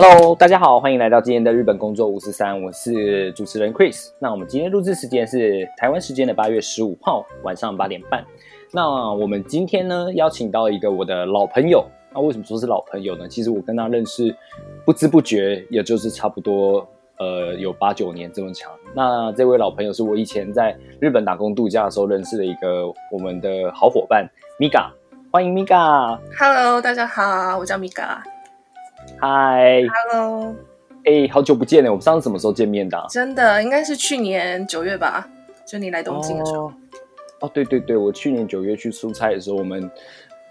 Hello，大家好，欢迎来到今天的日本工作五十三，我是主持人 Chris。那我们今天录制时间是台湾时间的八月十五号晚上八点半。那我们今天呢邀请到一个我的老朋友。那为什么说是老朋友呢？其实我跟他认识不知不觉，也就是差不多呃有八九年这么长。那这位老朋友是我以前在日本打工度假的时候认识的一个我们的好伙伴 Miga，欢迎 Miga。Hello，大家好，我叫米嘎。嗨，Hello，哎，好久不见了，我们上次什么时候见面的啊、真的应该是去年九月吧，就你来东京的时候。哦。哦，对对对，我去年九月去出差的时候，我们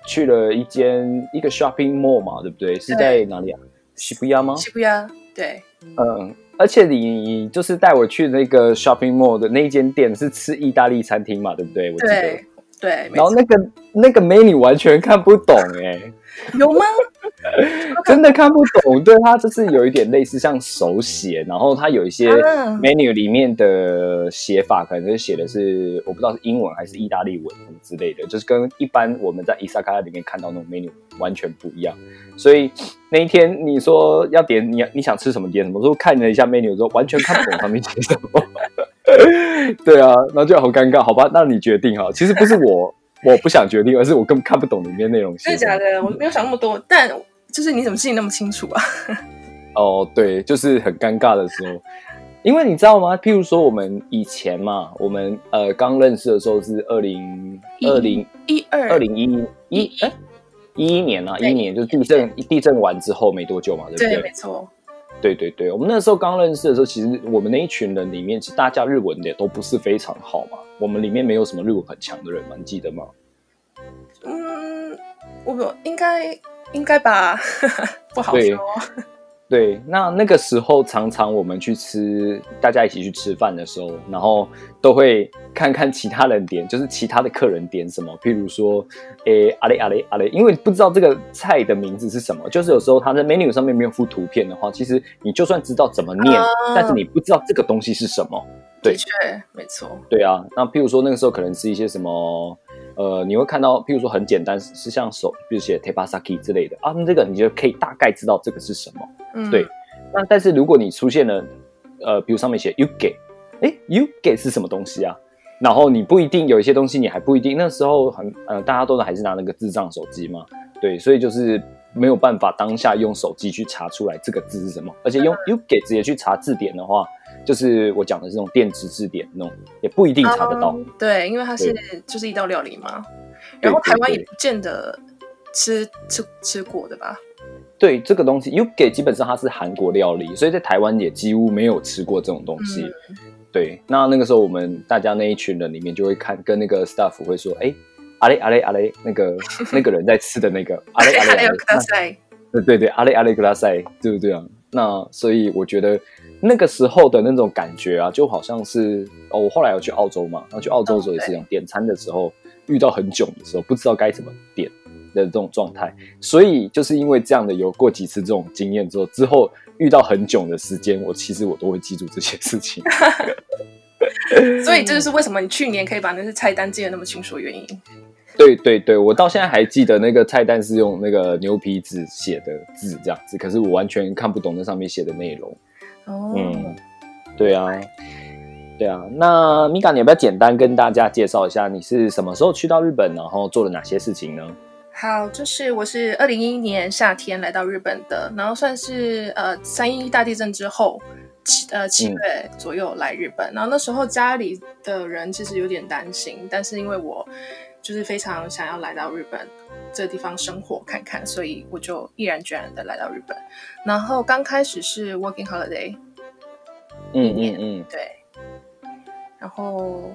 去了一间一个 shopping mall 嘛，对不对？是在哪里啊？西浦亚吗？西浦亚，对，嗯，而且你就是带我去那个 shopping mall 的那一间店是吃意大利餐厅嘛，对不对？我记得对。对，然后那个那个 menu 完全看不懂哎、有吗？真的看不懂。对，它就是有一点类似像手写，然后它有一些啊 menu 里面的写法，可能就写的是我不知道是英文还是意大利文什么之类的，就是跟一般我们在伊萨卡里面看到那种 menu 完全不一样。所以那一天你说要点你你想吃什么点什么，我说看了一下 menu 之后完全看不懂上面写什么。对啊，然后就好尴尬，好吧，那你决定哈。其实不是我我不想决定，而是我根本看不懂里面内容。真的假的？我没有想那么多，但就是你怎么记得那么清楚啊？哦，对，就是很尴尬的时候，因为你知道吗？譬如说我们以前嘛，我们呃刚认识的时候是二零二零一二二零一一哎一一年啊，一年就是地震地震完之后没多久嘛，对不对，对没？错，对对对，我们那时候刚认识的时候，其实我们那一群人里面，其实大家日文也都不是非常好嘛，我们里面没有什么日文很强的人嘛，你记得吗？嗯，我不应该应该吧，不好对说。对，那那个时候常常我们去吃，大家一起去吃饭的时候，然后都会看看其他人点，就是其他的客人点什么，譬如说，诶，阿雷阿雷阿雷，因为不知道这个菜的名字是什么，就是有时候它在 menu 上面没有附图片的话，其实你就算知道怎么念，啊但是你不知道这个东西是什么。对的确，没错。对啊，那譬如说那个时候可能是一些什么，呃，你会看到，譬如说很简单，是像手，比如写 tebasaki 之类的啊，那这个你就可以大概知道这个是什么。嗯，对那但是如果你出现了，呃，比如上面写 yuge，哎，yuge 是什么东西啊？然后你不一定有一些东西你还不一定，那时候很呃大家都还是拿那个智障手机嘛，对，所以就是没有办法当下用手机去查出来这个字是什么，而且用 yuge 直接去查字典的话，就是我讲的这种电子字典那种，也不一定查得到。嗯对，因为它是就是一道料理嘛，然后台湾也不见得吃吃吃过的吧？对这个东西，yuge 基本上它是韩国料理，所以在台湾也几乎没有吃过这种东西。嗯对，那那个时候我们大家那一群人里面就会看，跟那个 staff 会说，哎，阿雷阿雷阿雷，那个 那个人在吃的那个阿雷阿雷阿雷还有，克赛，对对对，阿雷阿雷格拉塞，对不对啊？那所以我觉得那个时候的那种感觉啊，就好像是哦，我后来有去澳洲嘛，然后去澳洲的时候也是这样，点餐的时候遇到很囧的时候，不知道该怎么点的这种状态，所以就是因为这样的有过几次这种经验之后，之后遇到很囧的时间，我其实我都会记住这些事情。所以这就是为什么你去年可以把那些菜单记得那么清楚的原因。对对对，我到现在还记得那个菜单是用那个牛皮纸写的字这样子，可是我完全看不懂那上面写的内容。哦，嗯，对啊，对啊。那米卡，你要不要简单跟大家介绍一下你是什么时候去到日本，然后做了哪些事情呢？好，就是我是二零一一年夏天来到日本的，然后算是呃三一大地震之后。七呃七月左右来日本，然后那时候家里的人其实有点担心，但是因为我就是非常想要来到日本这个地方生活看看，所以我就毅然决然的来到日本。然后刚开始是 working holiday，嗯嗯嗯，对，然后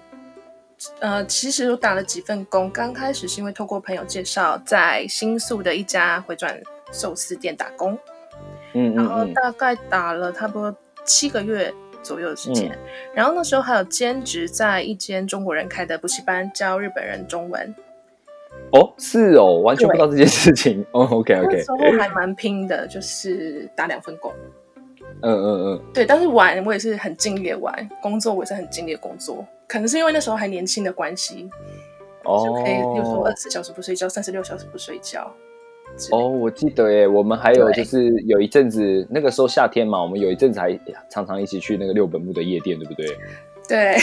呃，其实我打了几份工，刚开始是因为透过朋友介绍，在新宿的一家回转寿司店打工，嗯然后嗯嗯，大概打了差不多七个月左右的时间。嗯然后那时候还有兼职在一间中国人开的补习班教日本人中文，哦，是哦，完全不知道这件事情。哦，OK OK，那时候还蛮拼的，就是打两份工。嗯嗯嗯，对，但是玩我也是很敬业玩，工作我也是很敬业工作，可能是因为那时候还年轻的关系，就可以，比如说哦二十四小时不睡觉，三十六小时不睡觉。哦，我记得耶，我们还有就是有一阵子，那个时候夏天嘛，我们有一阵子还常常一起去那个六本木的夜店，对不对？对，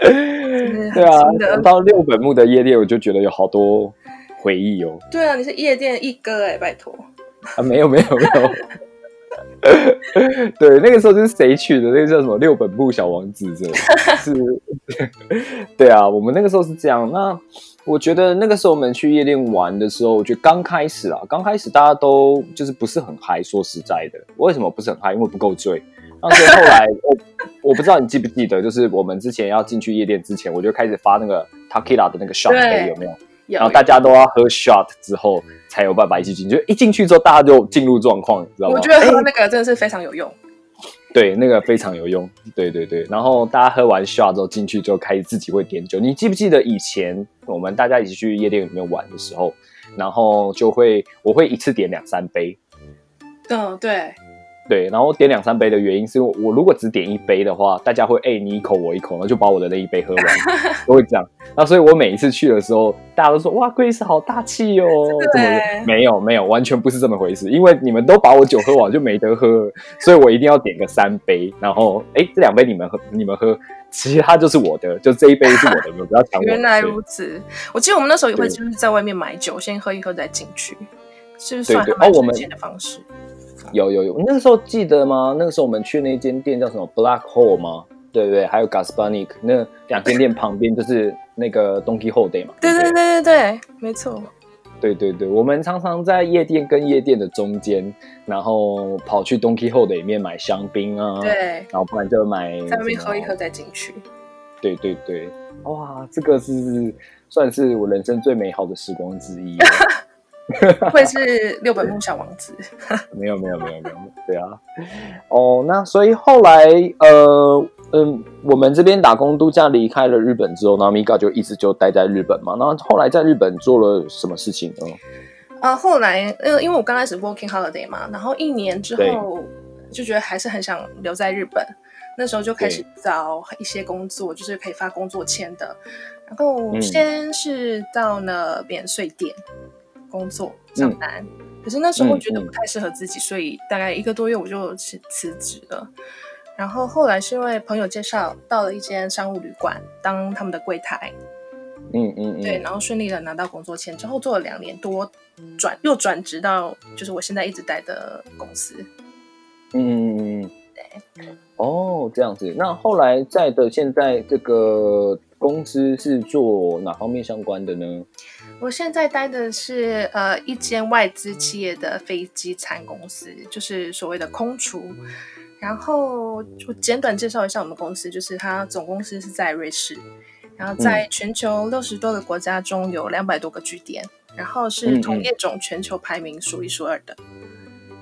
对啊到六本木的夜店，我就觉得有好多回忆哦。对啊，你是夜店一哥哎，拜托。啊，没有没有没有。对，那个时候就是谁去的？那个叫什么六本木小王子，是 是，对啊，我们那个时候是这样。那我觉得那个时候我们去夜店玩的时候，我觉得刚开始啊，刚开始大家都就是不是很嗨。说实在的，为什么不是很嗨？因为不够醉。那所以后来我我不知道你记不记得，就是我们之前要进去夜店之前，我就开始发那个 Takila 的那个 shot，有没有？然后大家都要喝 shot 之后才有办法一起进，就一进去之后大家就进入状况，你知道吗？我觉得喝那个真的是非常有用。对，那个非常有用。对对对，然后大家喝完 shot 之后进去就开始自己会点酒。你记不记得以前我们大家一起去夜店里面玩的时候，然后就会我会一次点两三杯，嗯，对，对，然后点两三杯的原因是因为我如果只点一杯的话，大家会哎、你一口我一口，然后就把我的那一杯喝完，都会这样。那所以我每一次去的时候，大家都说哇，Grace 好大气哦，怎么对没有没有，完全不是这么回事，因为你们都把我酒喝完就没得喝了，所以我一定要点个三杯，然后哎这两杯你们喝你们喝，其他就是我的，就这一杯是我的，你们不要抢我。原来如此。我记得我们那时候也会就是在外面买酒，先喝一喝再进去，是不是对算还蛮对哦我们省钱的方式？有有有，那个时候记得吗？那个时候我们去那间店叫什么 Black Hole 吗？对不对？还有 Gaspanic 那两间店旁边就是那个 Donkey Hole 嘛。不对对对对对，没错。对对对，我们常常在夜店跟夜店的中间，然后跑去 Donkey Hole 里面买香槟啊，，对，然后不然就买在外面什么喝一喝再进去。对对对，哇，这个是算是我人生最美好的时光之一了。会是六本木小王子。没有没有没有没有，对啊，哦，那所以后来呃嗯，我们这边打工度假离开了日本之后，然后 Mika 就一直就待在日本嘛。然后后来在日本做了什么事情呢？呃，后来呃，因为我刚开始 working holiday 嘛，然后一年之后就觉得还是很想留在日本，那时候就开始找一些工作，就是可以发工作签的。然后嗯先是到了免税店工作上班，可是那时候觉得不太适合自己，所以大概一个多月我就辞辞职了。然后后来是因为朋友介绍到了一间商务旅馆当他们的柜台，嗯嗯嗯，对，然后顺利的拿到工作签之后，做了两年多，转又转职到就是我现在一直待的公司。嗯嗯嗯嗯，哦，这样子。那后来在的现在这个公司是做哪方面相关的呢？我现在待的是呃一间外资企业的飞机餐公司，就是所谓的空厨。然后我简短介绍一下我们公司，就是它总公司是在瑞士，然后在全球六十多个国家中有两百多个据点，然后是同业种全球排名数一数二的，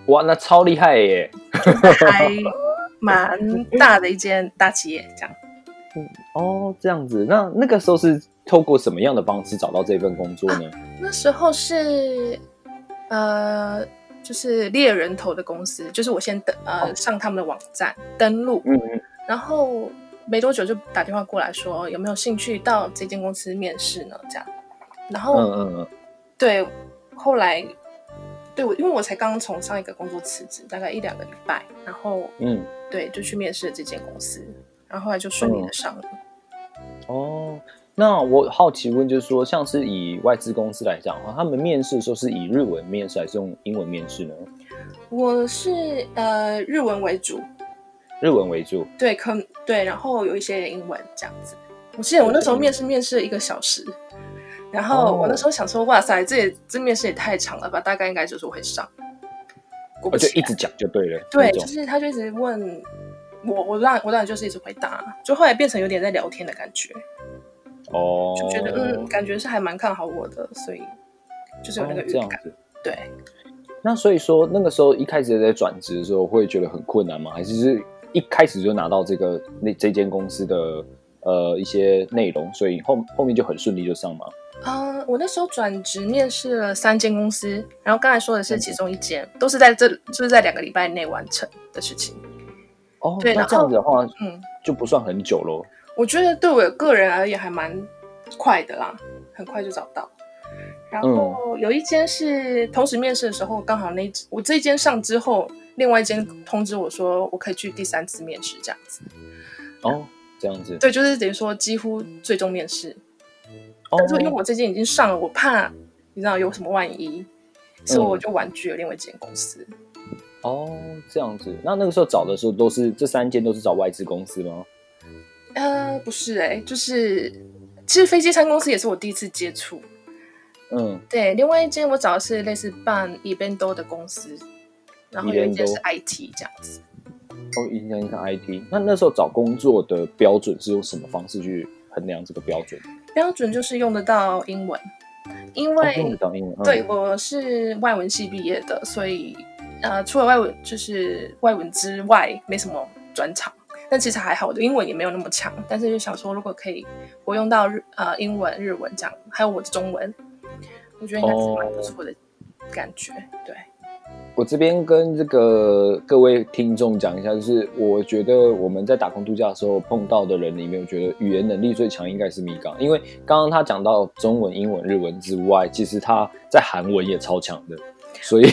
哇，那超厉害耶！还蛮大的一间大企业这样。哦，这样子。那那个时候是透过什么样的方式找到这份工作呢？那时候是呃，就是猎人头的公司，就是我先登呃上他们的网站登录，嗯嗯。然后没多久就打电话过来说有没有兴趣到这间公司面试呢？这样，然后、嗯嗯嗯，对，后来对我因为我才刚从上一个工作辞职，大概一两个礼拜，然后嗯，对就去面试了这间公司，然后后来就顺利的上了。哦，那我好奇问，就是说，像是以外资公司来讲的话，他们面试的时候是以日文面试还是用英文面试呢？我是呃日文为主，日文为主。对，可对，然后有一些英文这样子。我记得我那时候面试面试了一个小时，然后我那时候想说，哇塞，这也这面试也太长了吧，大概应该就是会上。我就，一直讲就对了。对，就是他就一直问我我当然我当然就是一直回答，就后来变成有点在聊天的感觉，哦，就觉得嗯，感觉是还蛮看好我的，所以就是有那个哦这预感。样子。对，那所以说，那个时候一开始在转职的时候，会觉得很困难吗？还是是一开始就拿到这个那这间公司的呃一些内容，所以后后面就很顺利就上吗？嗯、我那时候转职面试了三间公司，然后刚才说的是其中一间，都是在这就是在两个礼拜内完成的事情。哦，那对那这样子的话嗯，就不算很久咯。我觉得对我个人而言还蛮快的啦，很快就找到。然后有一间是同时面试的时候，刚好那我这一间上之后，另外一间通知我说我可以去第三次面试这样子。哦，这样子。对，就是等于说几乎最终面试。哦但是因为我这间已经上了，我怕你知道有什么万一，所以我就婉拒了另外一间公司。哦，这样子。那那个时候找的时候，都是这三间都是找外资公司吗？呃，不是哎、就是其实飞机餐公司也是我第一次接触。嗯，对，另外一间我找的是类似办 evento 的公司，然后有一间是 IT 这样子。哦，影响影响 IT。那那时候找工作的标准是用什么方式去衡量这个标准？标准就是用得到英文，因哦，为、用得到英文。嗯对，我是外文系毕业的，所以呃，除了外文就是外文之外，没什么专长。但其实还好，我的英文也没有那么强。但是就想说，如果可以活用到日呃英文、日文这样，还有我的中文，我觉得应该是蛮不错的感觉。对，我这边跟这个各位听众讲一下，就是我觉得我们在打工度假的时候碰到的人里面，我觉得语言能力最强应该是米刚，因为刚刚他讲到中文、英文、日文之外，其实他在韩文也超强的，所以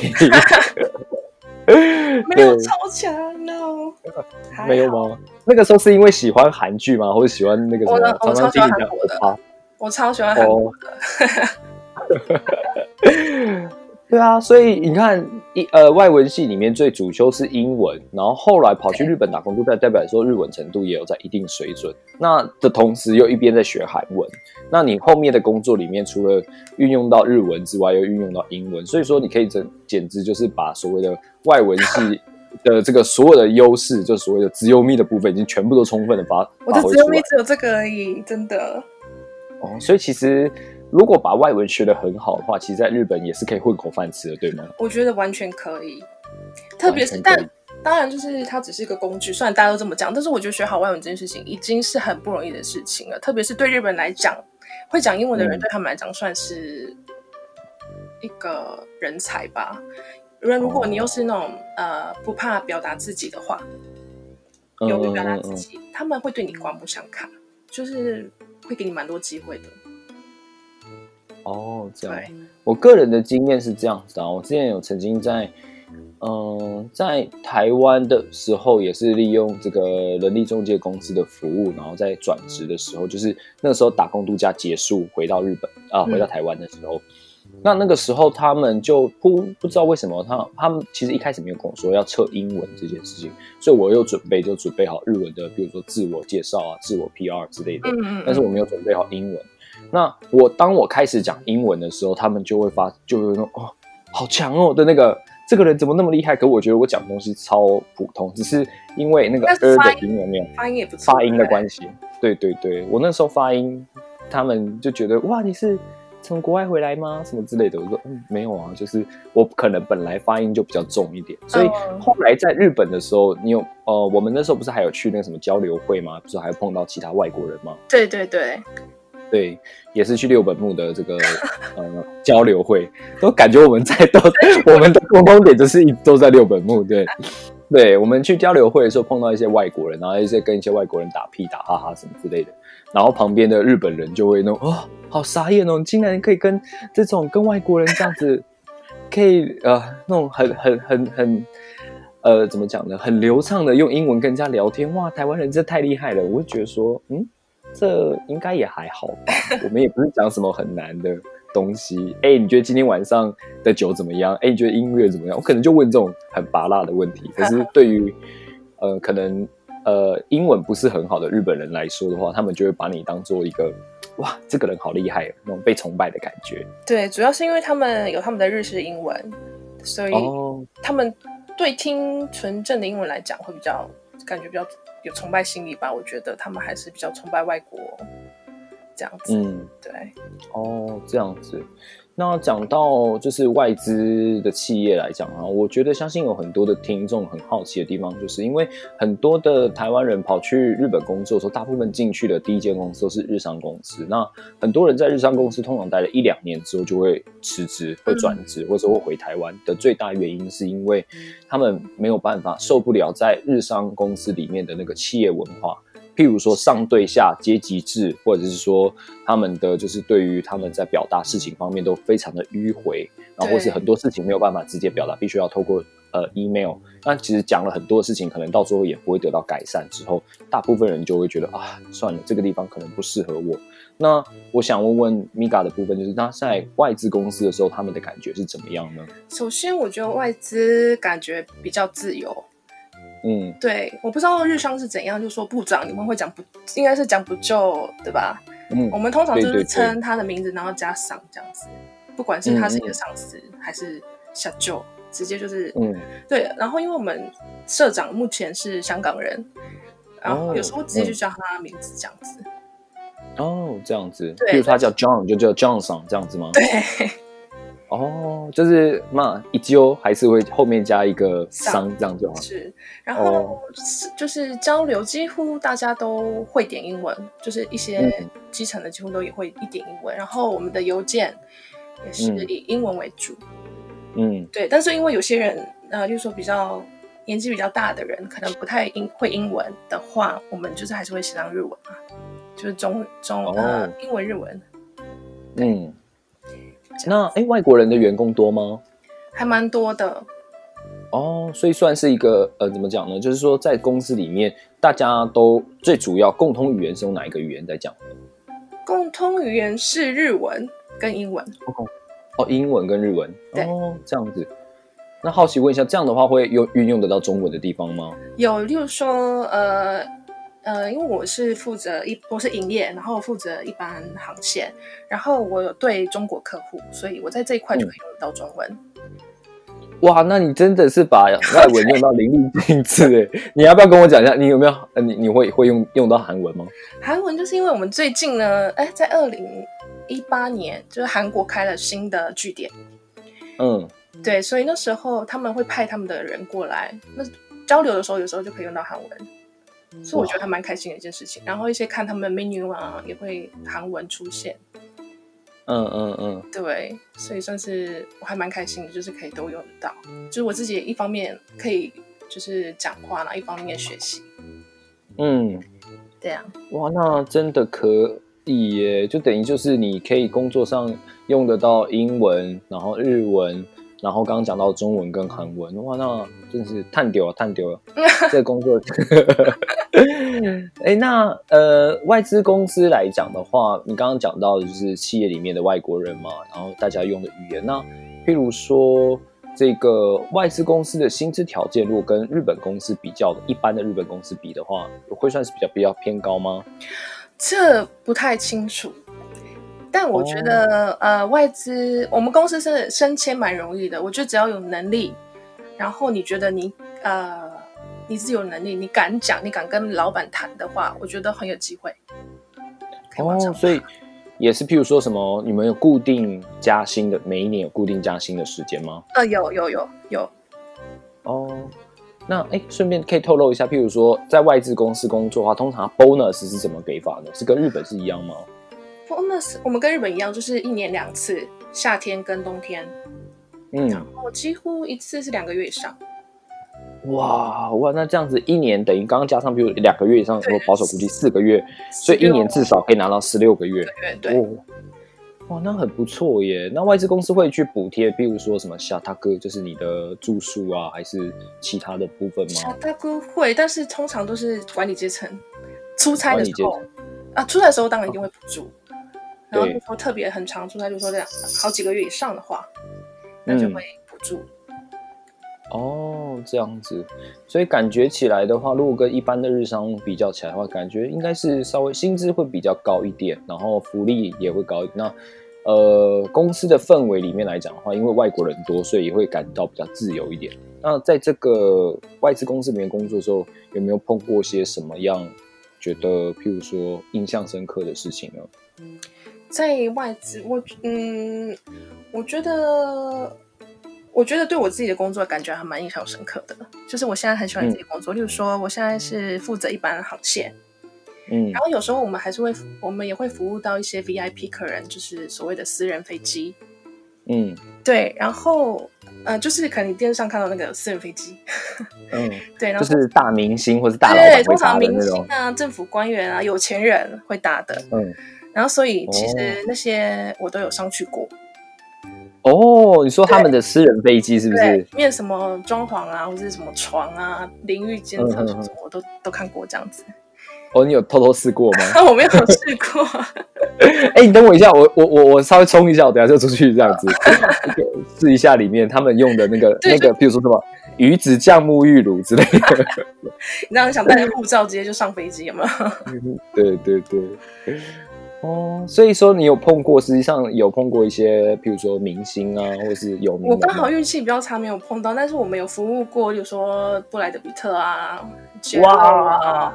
没有超强，no，没有好？吗？那个时候是因为喜欢韩剧吗？或者喜欢那个什么我呢？我超喜欢韩国的我超喜欢韩国的。对啊，所以你看，一呃外文系里面最主修是英文，然后后来跑去日本打工度假，代表说日文程度也有在一定水准。那的同时又一边在学韩文，那你后面的工作里面除了运用到日文之外，又运用到英文，所以说你可以简简直就是把所谓的外文系的这个所有的优势，就所谓的自由密的部分，已经全部都充分的发我的只有你发挥出来。只有这个而已，真的。哦，所以其实如果把外文学的很好的话，其实在日本也是可以混口饭吃的，对吗？我觉得完全可以，特别是但当然就是它只是一个工具，虽然大家都这么讲，但是我觉得学好外文这件事情已经是很不容易的事情了，特别是对日本来讲，会讲英文的人嗯对他们来讲算是一个人才吧。因为如果你又是那种、呃不怕表达自己的话，嗯勇于表达嗯嗯自己，他们会对你刮目相看，就是会给你蛮多机会的。哦，这样。对，我个人的经验是这样子的啊，我之前有曾经在，嗯、在台湾的时候，也是利用这个人力中介公司的服务，然后在转职的时候，就是那个时候打工度假结束，回到日本啊，回到台湾的时候，那那个时候他们就不不知道为什么他他们其实一开始没有跟我说要测英文这件事情，所以我又准备就准备好日文的，比如说自我介绍啊、自我 PR 之类的，但是我没有准备好英文。那我当我开始讲英文的时候，他们就会发，就会那种哦，好强哦的那个，这个人怎么那么厉害？可我觉得我讲的东西超普通，只是因为那个但是 er 的音有没有发音也不，发音的关系？对对对，我那时候发音，他们就觉得哇，你是从国外回来吗？什么之类的。我说嗯，没有啊，就是我可能本来发音就比较重一点，所以嗯后来在日本的时候，你有呃，我们那时候不是还有去那个什么交流会吗？不是还有碰到其他外国人吗？对对对，对，也是去六本木的这个呃交流会，都感觉我们在都我们的共同点就是一都在六本木，对，对，我们去交流会的时候碰到一些外国人，然后一些跟一些外国人打屁打哈哈什么之类的，然后旁边的日本人就会那种哦，好傻眼哦，你竟然可以跟这种跟外国人这样子，可以呃那种很很很很。呃，怎么讲呢？很流畅的用英文跟人家聊天，哇，台湾人真的太厉害了！我会觉得说，嗯，这应该也还好吧。我们也不是讲什么很难的东西。哎，你觉得今天晚上的酒怎么样？哎，你觉得音乐怎么样？我可能就问这种很拔辣的问题。可是 对于呃，可能呃英文不是很好的日本人来说的话，他们就会把你当做一个哇，这个人好厉害，那种被崇拜的感觉。对，主要是因为他们有他们的日式英文，所以哦，他们对听纯正的英文来讲会比较感觉比较有崇拜心理吧。我觉得他们还是比较崇拜外国这样子。嗯，对，哦，这样子。那讲到就是外资的企业来讲啊，我觉得相信有很多的听众很好奇的地方，就是因为很多的台湾人跑去日本工作的时候，大部分进去的第一间公司都是日商公司。那很多人在日商公司通常待了一两年之后就会辞职、会转职，或者会回台湾的最大原因是因为他们没有办法受不了在日商公司里面的那个企业文化。譬如说上对下阶级制，或者是说他们的就是对于他们在表达事情方面都非常的迂回，然后或是很多事情没有办法直接表达，必须要透过呃 email。那其实讲了很多事情，可能到最后也不会得到改善。之后，大部分人就会觉得啊，算了，这个地方可能不适合我。那我想问问 Miga 的部分，就是他在外资公司的时候，他们的感觉是怎么样呢？首先我觉得外资感觉比较自由。嗯，对，我不知道日商是怎样，就说部长你们会讲不，应该是讲不就，对吧？嗯我们通常就是称他的名字，然后加上这样子，不管是他是你的上司还是小舅，直接就是嗯对。然后因为我们社长目前是香港人，然后有时候直接就叫他的名字这样子。哦，这样子，比如他叫 John 就叫 Johnson 这样子吗？对，哦，就是嘛，一揪还是会后面加一个商这样就好。是。然后哦就是交流，几乎大家都会点英文，就是一些嗯基层的几乎都也会一点英文。然后我们的邮件也是嗯以英文为主。嗯对，但是因为有些人，呃，就是说比较年纪比较大的人，可能不太英会英文的话，我们就是还是会写上日文嘛，就是中中呃哦英文日文嗯。那哎，外国人的员工多吗？还蛮多的。哦，所以算是一个呃，怎么讲呢？就是说，在公司里面，大家都最主要共通语言是用哪一个语言在讲？共通语言是日文跟英文，哦，英文跟日文。对哦，这样子。那好奇问一下，这样的话会用运用得到中文的地方吗？有例如说呃呃，因为我是负责一我是营业，然后负责一般航线，然后我有对中国客户，所以我在这一块就可以用得到中文。哇，那你真的是把 外文用到淋漓尽致哎！你要不要跟我讲一下，你有没有呃，你你会会用用到韩文吗？韩文就是因为我们最近呢，哎，在二零一八年，就是韩国开了新的据点，嗯，对，所以那时候他们会派他们的人过来，那交流的时候有时候就可以用到韩文，所以我觉得还蛮开心的一件事情。然后一些看他们的 menu 啊，也会韩文出现，嗯嗯嗯，对，所以算是我还蛮开心的，就是可以都用得到，就是我自己一方面可以就是讲话，然后一方面学习，嗯，对啊。哇，那真的可以耶！就等于就是你可以工作上用得到英文，然后日文，然后刚刚讲到中文跟韩文，哇，那真是探丢了，探丢了。这个工作，哎，那呃，外资公司来讲的话，你刚刚讲到的就是企业里面的外国人嘛，然后大家用的语言，那譬如说。这个外资公司的薪资条件，如果跟日本公司比较的，一般的日本公司比的话，会算是比较比较偏高吗？这不太清楚，但我觉得、呃，外资我们公司是升迁蛮容易的。我觉得只要有能力，然后你觉得你呃你自己有能力，你敢讲，你敢跟老板谈的话，我觉得很有机会。可以往上哦，所以也是譬如说什么，你们有固定加薪的，每一年有固定加薪的时间吗？呃，有有有有，哦，那哎，顺便可以透露一下，譬如说在外资公司工作的话，通常 bonus 是怎么给法呢？是跟日本是一样吗？bonus 我们跟日本一样，就是一年两次，夏天跟冬天，嗯，我几乎一次是两个月以上。哇哇，那这样子一年等于刚刚加上，比如两个月以上，对我保守估计四个月，所以一年至少可以拿到十六个月。对对哦，哇，那很不错耶。那外资公司会去补贴，比如说什么小大哥，就是你的住宿啊，还是其他的部分小吗？大哥会，但是通常都是管理阶层出差的时候啊，出差的时候当然一定会补助。然后对就说特别很长出差，就说两好几个月以上的话，那就嗯会补助。哦，这样子，所以感觉起来的话，如果跟一般的日商比较起来的话，感觉应该是稍微薪资会比较高一点，然后福利也会高一点。那呃公司的氛围里面来讲的话，因为外国人多，所以也会感到比较自由一点。那在这个外资公司里面工作的时候，有没有碰过些什么样觉得，譬如说印象深刻的事情呢？在外资，我嗯，我觉得，我觉得对我自己的工作感觉还蛮印象深刻的。就是我现在很喜欢自己工作，例如说，我现在是负责一般航线，嗯然后有时候我们还是会，我们也会服务到一些 VIP 客人，就是所谓的私人飞机。嗯对，然后呃，就是可能你电视上看到那个私人飞机，嗯，对，然后就是大明星或是大老对，通常明星啊、政府官员啊、有钱人会搭的。嗯。然后所以其哦实那些我都有上去过，哦，你说他们的私人飞机是不，是？面什么装潢啊，或者是什么床啊、淋浴间、嗯厕所嗯嗯什么，我都都看过这样子。哦，你有偷偷试过吗？我没有试过，哎、你等我一下，我我我我稍微冲一下，我等下就出去这样子 试一下里面他们用的那个那个，比如说什么鱼子酱沐浴乳之类的。你让人想带着护照直接就上飞机，有没有？对对对。哦，所以说你有碰过，实际上有碰过一些，比如说明星啊，或是有名。我刚好运气比较差，没有碰到，但是我们有服务过，比如说布莱德比特啊、杰洛啊、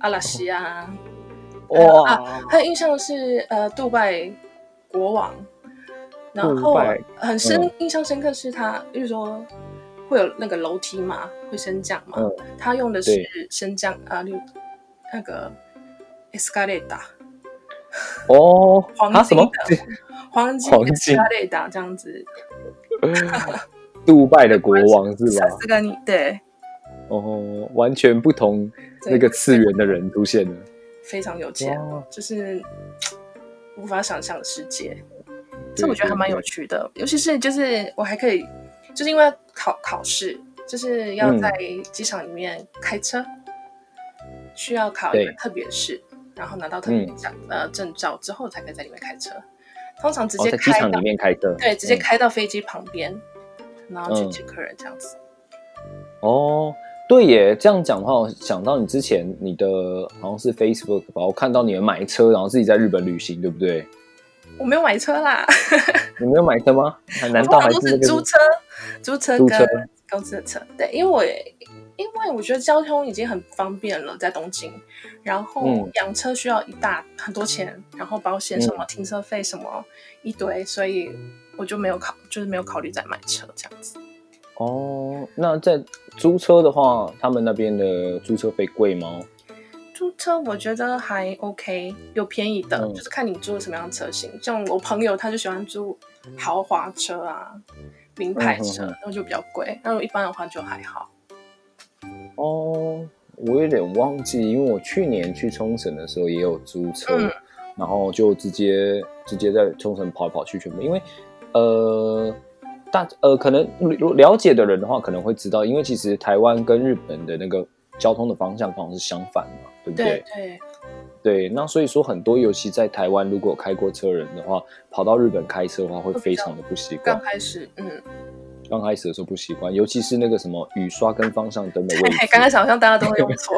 阿拉西啊，哇，啊还有印象是呃，杜拜国王，然后很深、嗯印象深刻是他，比如说会有那个楼梯嘛，会升降嘛，嗯他用的是升降啊，那个 escalator 哦，黄啊什么？黄金黄金 escalator 这样子，杜拜的国王是吧？这个你对哦，完全不同那个次元的人出现了。非常有钱，就是无法想象的世界。对这我觉得还蛮有趣的，尤其是就是我还可以，就是因为要考考试，就是要嗯在机场里面开车，需要考一个对特别试，然后拿到特别嗯证、呃证照之后才可以在里面开车。通常直哦，接开场里面开车。对，直接嗯开到飞机旁边，然后去嗯接客人这样子。哦，对耶，这样讲的话，我想到你之前你的好像是 Facebook 吧，我看到你们买车，然后自己在日本旅行，对不对？我没有买车啦，你没有买车吗？还难道还是租车，租车跟公司的车。对，因为我因为我觉得交通已经很方便了，在东京，然后嗯养车需要一大很多钱，然后保险什么、停车费什么一堆，所以我就没有考，就是没有考虑再买车这样子。哦，那在租车的话，他们那边的租车费贵吗？租车我觉得还 OK，有便宜的，嗯就是看你租的什么样的车型。像我朋友他就喜欢租豪华车啊、名牌车，那就比较贵。那如果一般的话就还好。哦，我有点忘记，因为我去年去冲绳的时候也有租车，嗯然后就直接直接在冲绳跑来跑去全部，因为呃大呃可能如了解的人的话可能会知道，因为其实台湾跟日本的那个交通的方向刚好是相反嘛，对不对对，对，那所以说很多，尤其在台湾，如果有开过车人的话，跑到日本开车的话，会非常的不习惯刚。开始嗯，刚开始的时候不习惯，尤其是那个什么雨刷跟方向灯的位置。刚开始好像大家都会用错。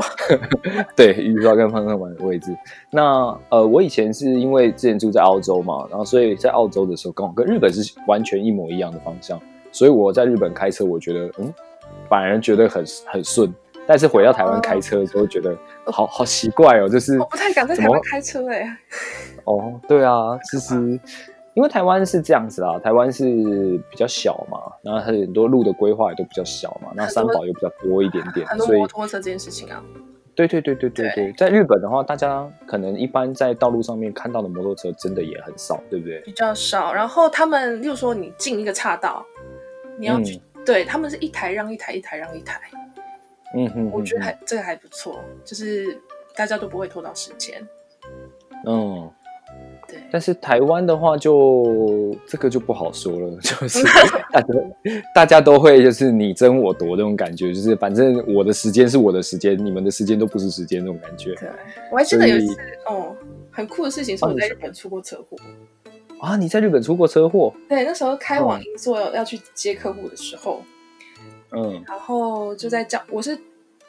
对，雨刷跟方向盘的位置。那呃，我以前是因为之前住在澳洲嘛，然后所以在澳洲的时候刚好跟日本是完全一模一样的方向，所以我在日本开车，我觉得嗯，反而觉得很很顺。但是回到台湾开车的时候，觉得好好奇怪哦，就是我不太敢在台湾开车哎、哦，对啊，其实 因为台湾是这样子啊，台湾是比较小嘛，然后很多路的规划也都比较小嘛，那三宝又比较多一点点很，多所以摩托车这件事情啊，对对对对对对对，在日本的话，大家可能一般在道路上面看到的摩托车真的也很少，对不对？比较少。然后他们，例如说你进一个岔道，你要去，对他们是一台让一台，一台让一台。嗯哼，我觉得嗯还这个还不错，就是大家都不会拖到时间。嗯，对，但是台湾的话就这个就不好说了，就是 大家大家都会就是你争我夺那种感觉，就是反正我的时间是我的时间，你们的时间都不是时间那种感觉对，我还记得有一次，哦，很酷的事情是我在日本出过车祸。啊！你在日本出过车祸？对，那时候开网银座要去接客户的时候，嗯然后就在交，我是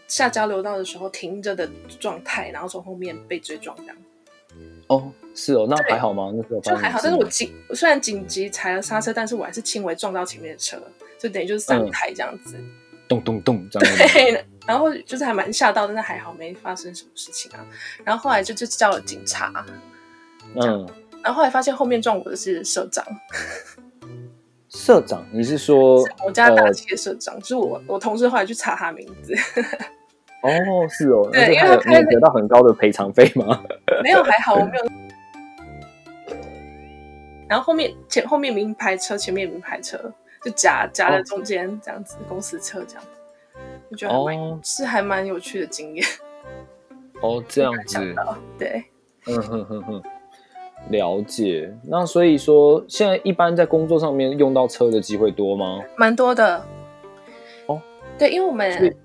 下交流道的时候停着的状态，然后从后面被追撞这样。哦，是哦，那还好吗？那时候就还好，但是我紧我虽然紧急踩了刹车，但是我还是轻微撞到前面的车，就等于就是三嗯台这样子。咚咚咚这样子。对，然后就是还蛮吓到，但是还好没发生什么事情啊。然后后来就就叫了警察，嗯，然后后来发现后面撞我的是社长，社长，你是说我家大呃企业社长，就是我我同事后来去查他名字，哦，是哦，对因为他开你有得到很高的赔偿费吗？没有还好我没有。然后后面前后面名牌车，前面名牌车就夹夹在中间这样子，公司车这样子，我觉得还蛮、哦是还蛮有趣的经验。哦，这样子，对，嗯哼哼哼，了解。那所以说，现在一般在工作上面用到车的机会多吗？蛮多的。哦，对，因为我们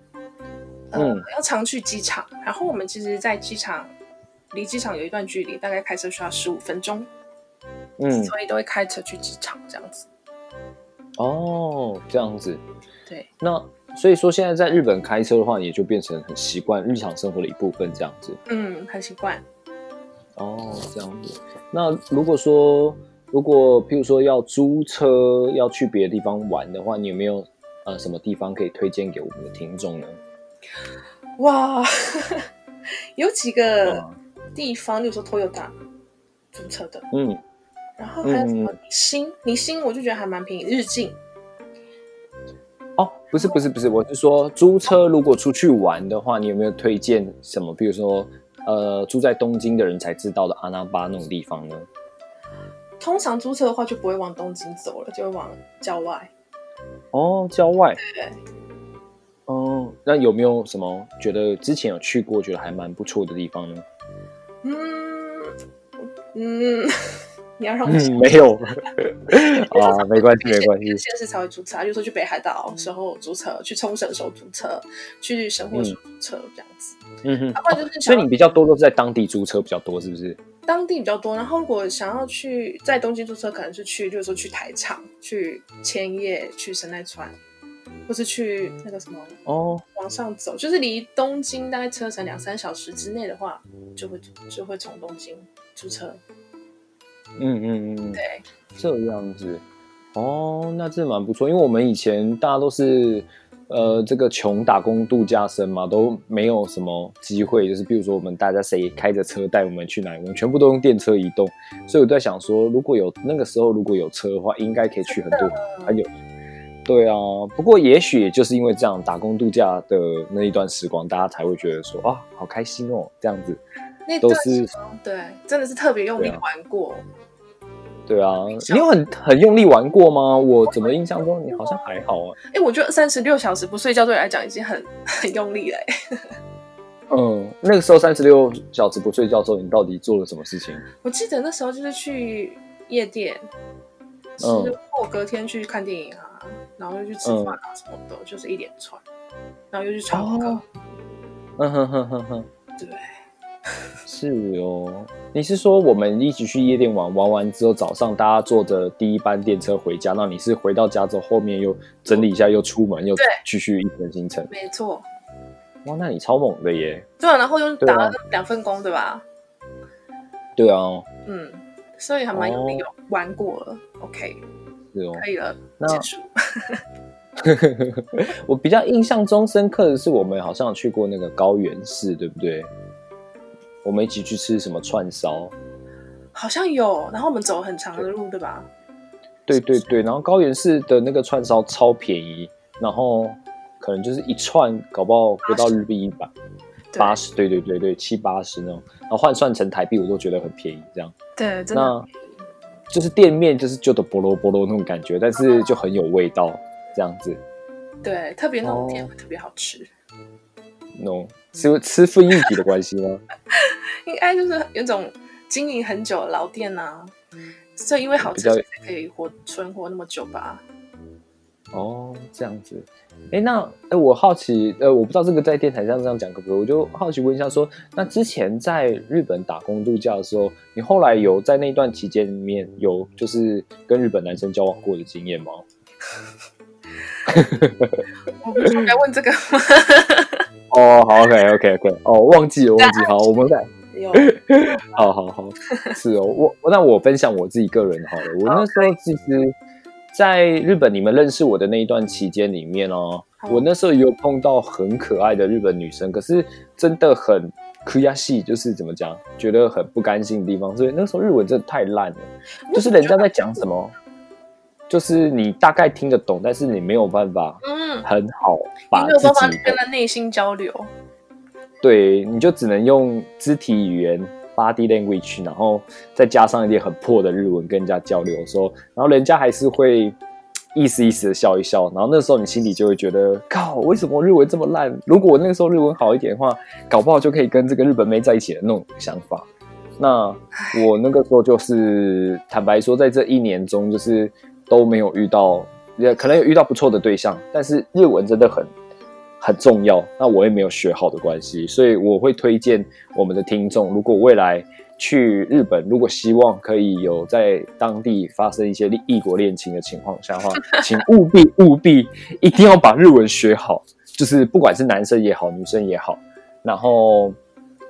呃、嗯要常去机场，然后我们其实，在机场离机场有一段距离，大概开车需要十五分钟，嗯，所以都会开车去机场这样子。哦，这样子。对，那所以说，现在在日本开车的话，也就变成很习惯日常生活的一部分，这样子。嗯，很习惯。哦，这样子。那如果说，如果譬如说要租车要去别的地方玩的话，你有没有呃什么地方可以推荐给我们的听众呢？哇，有几个嗯地方，例如说 Toyota 租车的，嗯，然后还有什么嗯新，你新我就觉得还蛮便宜，日进。哦，不是不是不是，我是说租车如果出去玩的话，你有没有推荐什么？比如说呃住在东京的人才知道的阿那巴那种地方呢？通常租车的话就不会往东京走了，就会往郊外。哦，郊外。对。哦，那有没有什么觉得之前有去过，觉得还蛮不错的地方呢？嗯嗯，你要让我没有 啊，没关系，没关系。县市才会租车啊，比如说去北海道时候租车，去冲绳的时候租车，去神户的时候租车这样子。嗯哼，要不然就是所以你比较多都是在当地租车比较多，是不是？当地比较多，然后如果想要去在东京租车，可能是去，就是说去台场、去千叶、去神奈川，或是去那个什么哦，往上走，就是离东京大概车程两三小时之内的话，就会就会从东京出车。嗯嗯嗯，对，这样子。哦，那这蛮不错，因为我们以前大家都是呃这个穷打工度假生嘛，都没有什么机会，就是比如说我们大家谁开着车带我们去哪里，我们全部都用电车移动，所以我在想说，如果有那个时候如果有车的话，应该可以去很多很有。对啊，不过也许也就是因为这样打工度假的那一段时光，大家才会觉得说啊，好开心哦，这样子。那都是对，真的是特别用力玩过。对啊，你有很很用力玩过吗？我怎么印象中你好像还好啊。哎，我觉得三十六小时不睡觉对你来讲已经很 很用力了。哎嗯，那个时候三十六小时不睡觉之后，你到底做了什么事情？我记得那时候就是去夜店，之嗯后隔天去看电影啊，然后又去吃饭啊什么的，就是一连串，然后又去唱歌。哦嗯哼哼哼哼，对，是哦。你是说我们一起去夜店玩，玩完之后早上大家坐着第一班电车回家，那你是回到家之后后面又整理一下，又出门，又对继续一天行程？没错。哇，那你超猛的耶！对啊，然后又打了两份工，对吧？对啊，嗯，所以还蛮用力，哦有玩过了。OK，是哦。可以了，那结束。我比较印象中深刻的是，我们好像有去过那个高原市，对不对？我们一起去吃什么串烧？好像有，然后我们走很长的路，对吧？对对对，然后高原市的那个串烧超便宜，然后可能就是一串，搞不好不到日币一百八十，对对对对，七八十那种，然后换算成台币我都觉得很便宜，这样。对，真的那就是店面就是旧的菠萝菠萝那种感觉，但是就很有味道，这样子。对，特别那种店哦会特别好吃。no，是吃分一体的关系吗？应该就是有种经营很久的老店呐、所以因为好吃，才可以活存活那么久吧。哦，这样子。哎，那哎，我好奇，呃，我不知道这个在电台上这样讲可不可以？我就好奇问一下说那之前在日本打工度假的时候，你后来有在那段期间里面有就是跟日本男生交往过的经验吗？我不是该问这个吗？哦，好，OK，OK，OK，哦，忘记了，忘记，好，我们再，有，好好好，是哦，我那我分享我自己个人好了。我那时候其实在日本，你们认识我的那一段期间里面哦，我那时候有碰到很可爱的日本女生，可是真的很可亚系，就是怎么讲，觉得很不甘心的地方。所以那时候日文真的太烂了，就是人家在讲什么，就是你大概听得懂，但是你没有办法嗯，很好把你没有办法跟他内心交流。对，你就只能用肢体语言 （body language），然后再加上一点很破的日文跟人家交流的时候，然后人家还是会意思意思的笑一笑，然后那时候你心里就会觉得，靠，为什么日文这么烂？如果我那个时候日文好一点的话，搞不好就可以跟这个日本妹在一起的那种想法。那我那个时候就是坦白说，在这一年中，就是都没有遇到，也可能有遇到不错的对象，但是日文真的很很重要。那我也没有学好的关系，所以我会推荐我们的听众，如果未来去日本，如果希望可以有在当地发生一些异国恋情的情况下的话，请务必务必一定要把日文学好，就是不管是男生也好，女生也好，然后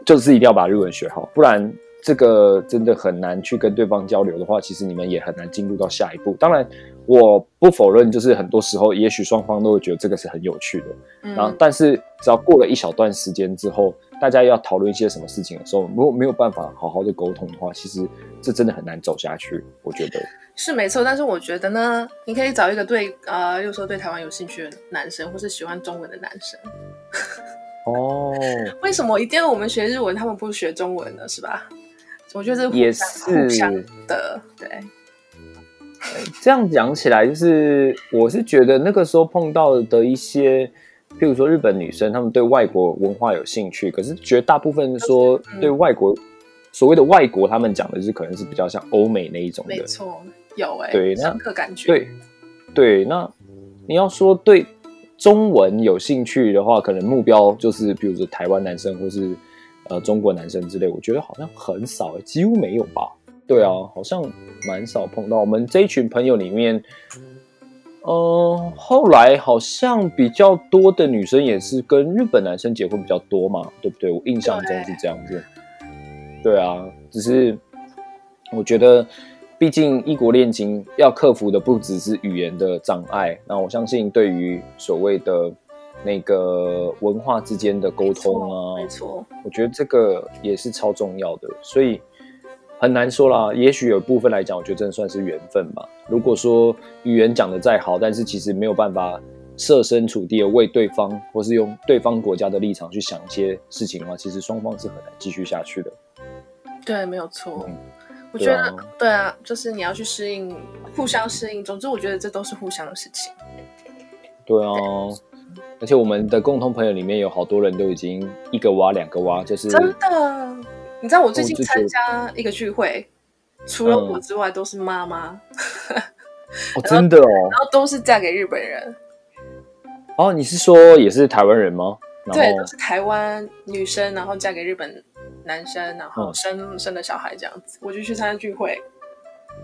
就是一定要把日文学好，不然这个真的很难去跟对方交流的话，其实你们也很难进入到下一步。当然，我不否认，就是很多时候也许双方都会觉得这个是很有趣的，然后嗯，但是只要过了一小段时间之后，大家要讨论一些什么事情的时候，如果没有办法好好的沟通的话，其实这真的很难走下去。我觉得，是没错。但是我觉得呢，你可以找一个对呃，又说对台湾有兴趣的男生，或是喜欢中文的男生。哦，为什么一定要我们学日文，他们不学中文呢？是吧？我觉得这也是互相的，对，这样讲起来，就是我是觉得那个时候碰到的一些，譬如说日本女生，她们对外国文化有兴趣，可是绝大部分说嗯对外国、所谓的外国，他们讲的是可能是比较像欧美那一种的，没错，有哎、对那深刻感觉。对对。那你要说对中文有兴趣的话，可能目标就是比如说台湾男生或是呃中国男生之类，我觉得好像很少，几乎没有吧。对啊，好像蛮少碰到。我们这一群朋友里面，呃，后来好像比较多的女生也是跟日本男生结婚比较多嘛，对不对？我印象中是这样子。对啊，只是我觉得，毕竟异国恋情要克服的不只是语言的障碍，那我相信对于所谓的那个文化之间的沟通啊，没错，我觉得这个也是超重要的，所以很难说啦。也许有部分来讲，我觉得真的算是缘分吧。如果说语言讲的再好，但是其实没有办法设身处地的为对方，或是用对方国家的立场去想一些事情的话，其实双方是很难继续下去的。对，没有错。嗯我觉得对啊对啊，就是你要去适应，互相适应。总之，我觉得这都是互相的事情。对啊，而且我们的共同朋友里面有好多人都已经一个娃两个娃，就是真的，你知道我最近参加一个聚会，除了嗯我之外都是妈妈，哦，真的哦。然后都是嫁给日本人，哦，你是说也是台湾人吗？然对，都是台湾女生，然后嫁给日本男生，然后嗯生、生了小孩这样子，我就去参加聚会，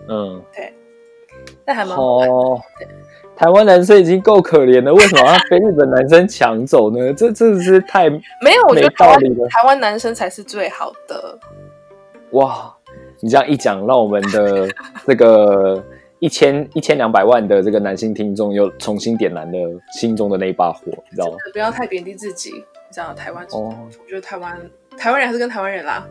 嗯，对。那还蛮好玩的。哦，台湾男生已经够可怜了，为什么要被日本男生抢走呢？这真的是太没有，我觉没得台湾道理了台湾男生才是最好的。哇！你这样一讲，让我们的这个 一千一千两百万的这个男性听众又重新点燃了心中的那一把火，你知道吗？不要太贬低自己，你知道台湾，哦我觉得台湾台湾人还是跟台湾人啦。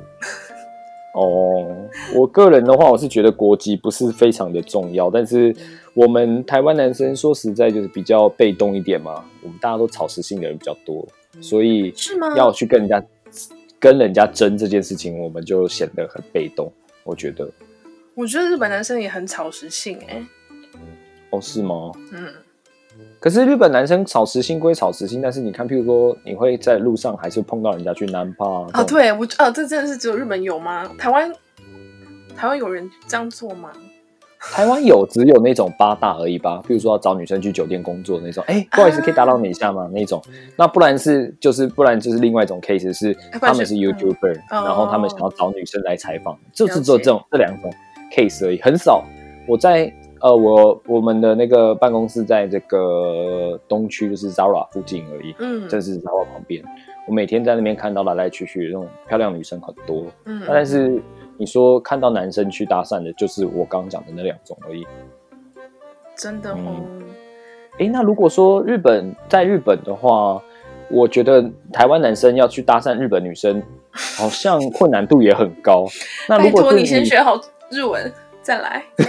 哦，我个人的话，我是觉得国籍不是非常的重要，但是我们台湾男生说实在就是比较被动一点嘛，我们大家都草食性的人比较多，所以是吗？要去跟人家跟人家争这件事情，我们就显得很被动。我觉得，我觉得日本男生也很草食性哎、哦，是吗？嗯，可是日本男生草食性归草食性，但是你看，譬如说你会在路上还是碰到人家去男趴啊，对我啊，这真的是只有日本有吗？台湾台湾有人这样做吗？台湾有只有那种八大而已吧，比如说要找女生去酒店工作那种，哎、不好意思，可以打扰你一下吗？那种，那不然是就是不然就是另外一种 case 是他们是是 YouTuber，、嗯然后他们想要找女生来采访，就是了解。只有这种这两种 case 而已，很少。我在呃，我我们的那个办公室在这个东区，就是 Zara 附近而已，嗯，这是 Zara 旁边。我每天在那边看到来来去去那种漂亮女生很多，嗯，但是你说看到男生去搭讪的，就是我刚刚讲的那两种而已。真的哦，嗯诶，那如果说日本在日本的话，我觉得台湾男生要去搭讪日本女生，好像困难度也很高。那如果是你先学好日文再来。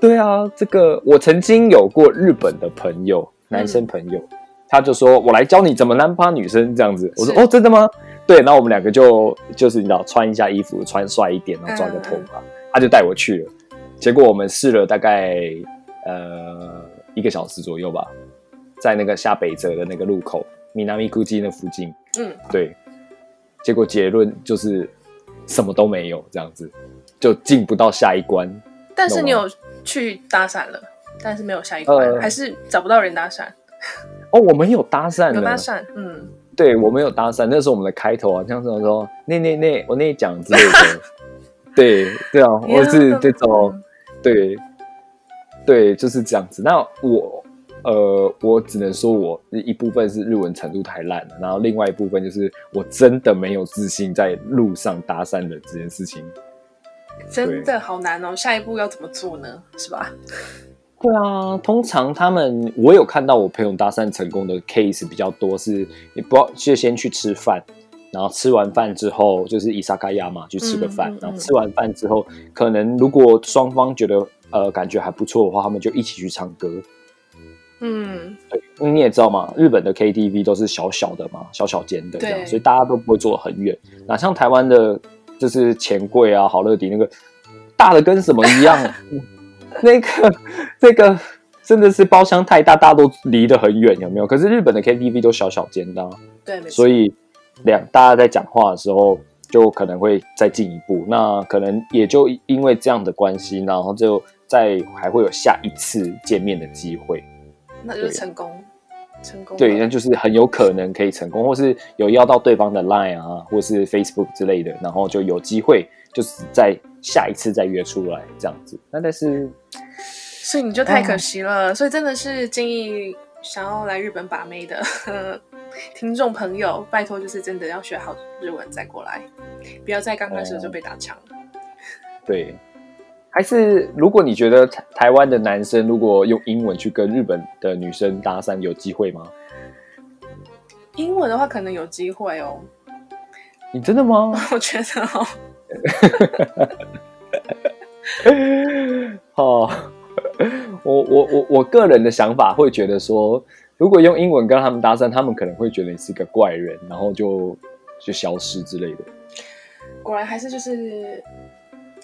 对啊，这个我曾经有过日本的朋友，男生朋友，他就说我来教你怎么男趴女生这样子。我说哦，真的吗？对，然后我们两个就就是你知道穿一下衣服，穿帅一点，然后抓个头发，他就带我去了。结果我们试了大概呃一个小时左右吧，在那个下北泽的那个路口米南米古基那附近，嗯，对，结果结论就是什么都没有，这样子就进不到下一关。但是你有去搭讪了，但是没有下一关，呃还是找不到人搭讪。哦，我们有搭讪了，有搭讪，嗯，对我们有搭讪，那是我们的开头啊，像这种说那那那我那讲之类的，对对啊，我是这种嗯对对就是这样子。那我呃，我只能说我一部分是日文程度太烂了，然后另外一部分就是我真的没有自信在路上搭讪的这件事情。真的好难哦。下一步要怎么做呢？是吧？对啊，通常他们我有看到我朋友搭讪成功的 case 比较多，是你不要就先去吃饭，然后吃完饭之后就是伊萨卡亚嘛，去吃个饭，嗯嗯嗯然后吃完饭之后，可能如果双方觉得呃感觉还不错的话，他们就一起去唱歌。嗯，对，因为你也知道嘛，日本的 KTV 都是小小的嘛，小小间的这样，所以大家都不会坐得很远。哪像台湾的，就是钱柜啊、好乐迪那个大的跟什么一样，那个那个真的是包厢太大，大家都离得很远，有没有？可是日本的 KTV 都小小间的啊、对，没错。所以两大家在讲话的时候，就可能会再进一步。那可能也就因为这样的关系，然后就再还会有下一次见面的机会。那就是成功，成功。对，那就是很有可能可以成功，或是有要到对方的 Line 啊，或是 Facebook 之类的，然后就有机会，就是在下一次再约出来这样子。那但是，所以你就太可惜了。所以真的是建议想要来日本把妹的呃 听众朋友，拜托就是真的要学好日文再过来，不要在刚开始就被打枪了。对，还是如果你觉得台台湾的男生如果用英文去跟日本的女生搭讪，有机会吗？英文的话可能有机会哦，你真的吗？我觉得哦，哦，我我我我个人的想法会觉得说，如果用英文跟他们搭讪，他们可能会觉得你是个怪人，然后就就消失之类的。果然还是就是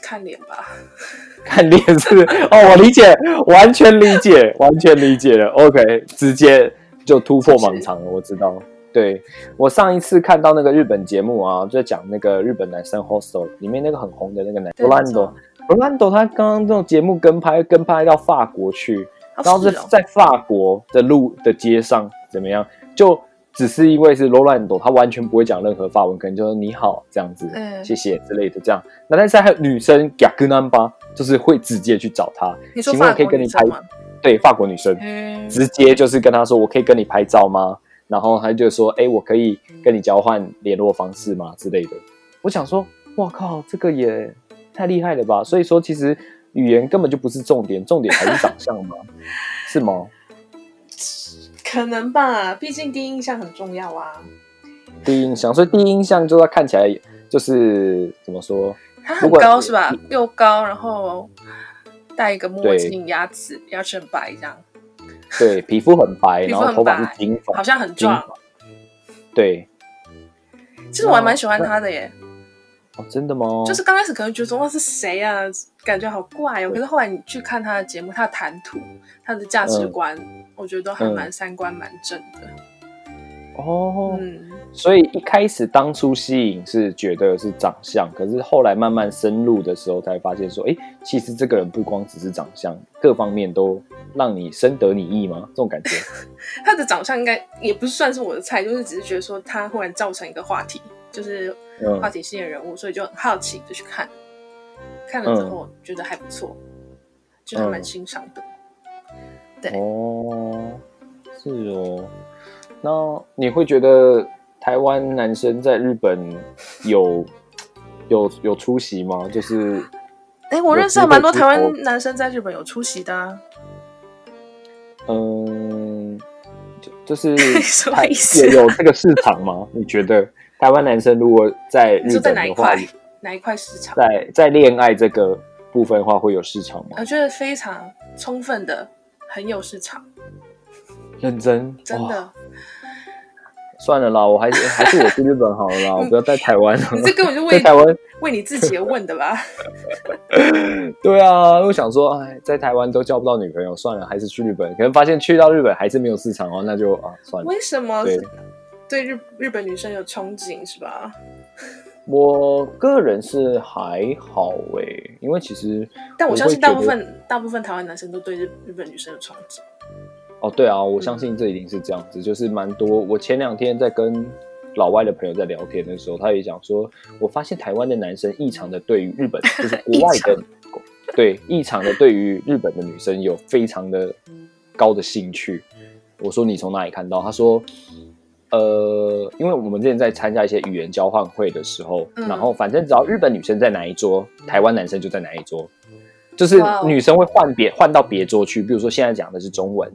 看脸吧。看脸是是哦，我理解，完全理解，完全理解了。OK，直接就突破盲肠了。我知道，对我上一次看到那个日本节目啊，就在讲那个日本男生 hostel 里面那个很红的那个男对没 Rolando 错 Rolando，他刚刚这种节目跟拍跟拍到法国去，好然后在是哦在法国的路的街上怎么样？就只是因为是 Rolando，他完全不会讲任何法文，可能就说你好这样子，嗯谢谢之类的这样。那但是还有女生 g a g n a m b a 就是会直接去找他，请问法国可以跟你拍？对，法国女生嗯，直接就是跟他说，我可以跟你拍照吗？然后他就说，哎，我可以跟你交换联络方式吗之类的。我想说，哇靠，这个也太厉害了吧！所以说，其实语言根本就不是重点，重点还是长相吗？是吗？可能吧，毕竟第一印象很重要啊。第一印象，所以第一印象就要看起来就是怎么说？他很高是吧？又高，然后戴一个墨镜，牙齿牙齿很白，这样对，皮肤很白，然后头发是白金发，好像很壮。发。对，其实我还蛮喜欢他的耶，哦，真的吗？就是刚开始可能觉得说哇是谁啊，感觉好怪哦。可是后来你去看他的节目，他的谈吐，他的价值观，我觉得都还蛮三观蛮正的。哦，嗯，所以一开始当初吸引是觉得是长相，可是后来慢慢深入的时候，才发现说，哎，其实这个人不光只是长相，各方面都让你深得你意吗？这种感觉。他的长相应该也不算是我的菜，就是只是觉得说他忽然造成一个话题，就是嗯话题性的人物，所以就很好奇就去看。看了之后觉得还不错，就还蛮欣赏的。对哦，是哦。那你会觉得台湾男生在日本有有有出席吗？就是，哎，我认识还蛮多台湾男生在日本有出席的、啊。嗯，就就是 什么意思有有这个市场吗？你觉得台湾男生如果在日本的话哪一块，？哪一块市场？在在恋爱这个部分的话，会有市场吗？我觉得非常充分的，很有市场，认真，真的。算了啦，我还是 还是我去日本好了啦，我不要在台湾了。你 这根本就 在为台湾，为你自己而问的吧？对啊，我想说，哎，在台湾都交不到女朋友，算了，还是去日本。可能发现去到日本还是没有市场哦，那就啊，算了。为什么对对日日本女生有憧憬是吧？我个人是还好哎，因为其实但我相信大部分大部分台湾男生都对日日本女生有憧憬。哦，对啊，我相信这一定是这样子，就是蛮多。我前两天在跟老外的朋友在聊天的时候，他也讲说，我发现台湾的男生异常的对于日本，就是 国外的，对异常 的对于日本的女生有非常的高的兴趣。我说你从哪里看到？他说，呃，因为我们之前在参加一些语言交换会的时候，嗯然后反正只要日本女生在哪一桌，台湾男生就在哪一桌，就是女生会换别换到别桌去。比如说现在讲的是中文，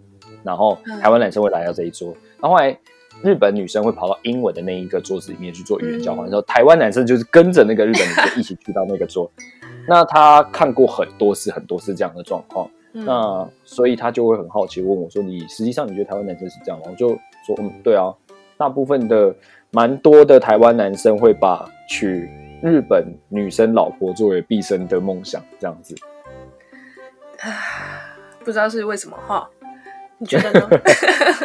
然后嗯台湾男生会来到这一桌，然后后来日本女生会跑到英文的那一个桌子里面去做语言交换，嗯然后台湾男生就是跟着那个日本女生一起去到那个桌。那他看过很多次很多次这样的状况，嗯，那所以他就会很好奇问我说：“你实际上你觉得台湾男生是这样吗？”我就说：“嗯，对啊，大部分的蛮多的台湾男生会把娶日本女生老婆作为毕生的梦想，这样子。不知道是为什么哈？你觉得呢？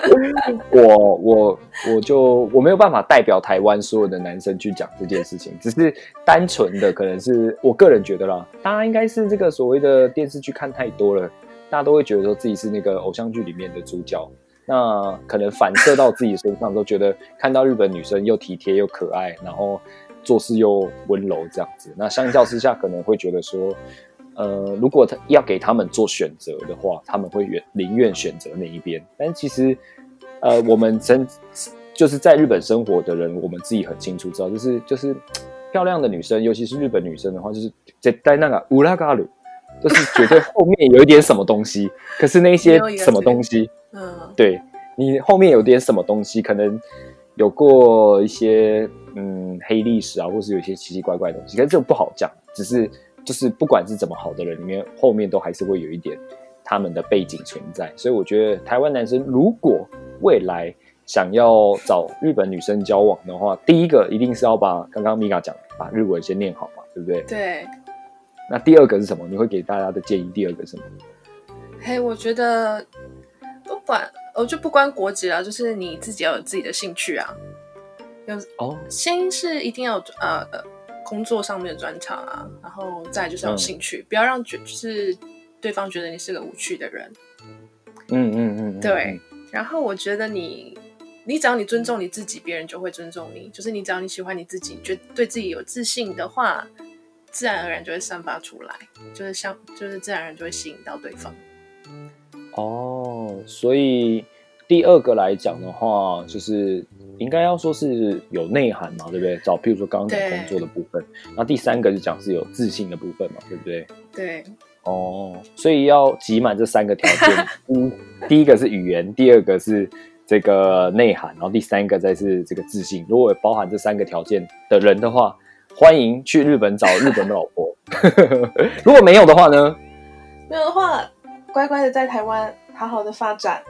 我我我就我没有办法代表台湾所有的男生去讲这件事情，只是单纯的可能是我个人觉得啦，大家应该是这个所谓的电视剧看太多了，大家都会觉得说自己是那个偶像剧里面的主角，那可能反射到自己身上，都觉得看到日本女生又体贴又可爱，然后做事又温柔这样子，那相较之下可能会觉得说。呃，如果他要给他们做选择的话，他们会愿宁愿选择那一边。但其实，呃，我们真就是在日本生活的人，我们自己很清楚知道，就是就是漂亮的女生，尤其是日本女生的话，就是在在那个乌拉嘎鲁，就是绝对后面有一点什么东西。可是那些什么东西，嗯，对你后面有点什么东西，可能有过一些嗯黑历史啊，或是有一些奇奇怪怪的东西，可是这个不好讲，只是就是不管是怎么好的人，里面后面都还是会有一点他们的背景存在，所以我觉得台湾男生如果未来想要找日本女生交往的话，第一个一定是要把刚刚米嘎讲，把日文先念好嘛，对不对？对。那第二个是什么？你会给大家的建议？第二个是什么？嘿，我觉得不管，我就不关国籍啊，就是你自己要有自己的兴趣啊。有哦，先是一定要呃呃工作上面的专长啊，然后再就是要有嗯兴趣，不要让觉就是对方觉得你是个无趣的人。嗯嗯嗯，嗯对，然后我觉得你，你只要你尊重你自己，别人就会尊重你。就是你只要你喜欢你自己，觉对自己有自信的话，自然而然就会散发出来，就是像就是自然而然就会吸引到对方。哦，所以第二个来讲的话，就是应该要说是有内涵嘛，对不对？找譬如说刚刚讲工作的部分，那第三个就讲是有自信的部分嘛，对不对？对，哦，所以要集满这三个条件，第 第一个是语言，第二个是这个内涵，然后第三个再是这个自信。如果有包含这三个条件的人的话，欢迎去日本找日本的老婆。如果没有的话呢？没有的话，乖乖的在台湾好好的发展。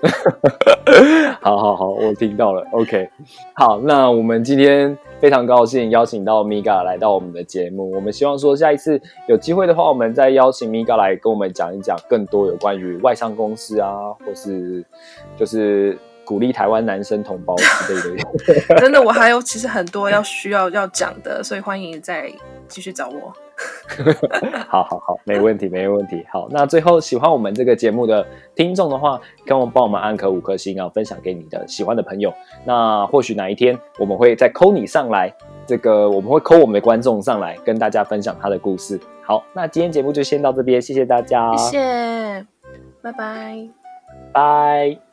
好好好，我听到了。OK，好，那我们今天非常高兴邀请到 Miga 来到我们的节目。我们希望说下一次有机会的话，我们再邀请 Miga 来跟我们讲一讲更多有关于外商公司啊，或是就是鼓励台湾男生同胞之类的。真的，我还有其实很多要需要要讲的，所以欢迎再继续找我。好好好，没问题，没问题。好，那最后喜欢我们这个节目的听众的话，跟我们帮我们按颗五颗星啊，分享给你的喜欢的朋友。那或许哪一天我们会再扣你上来，这个我们会扣我们的观众上来跟大家分享他的故事。好，那今天节目就先到这边，谢谢大家，谢谢，拜拜。拜。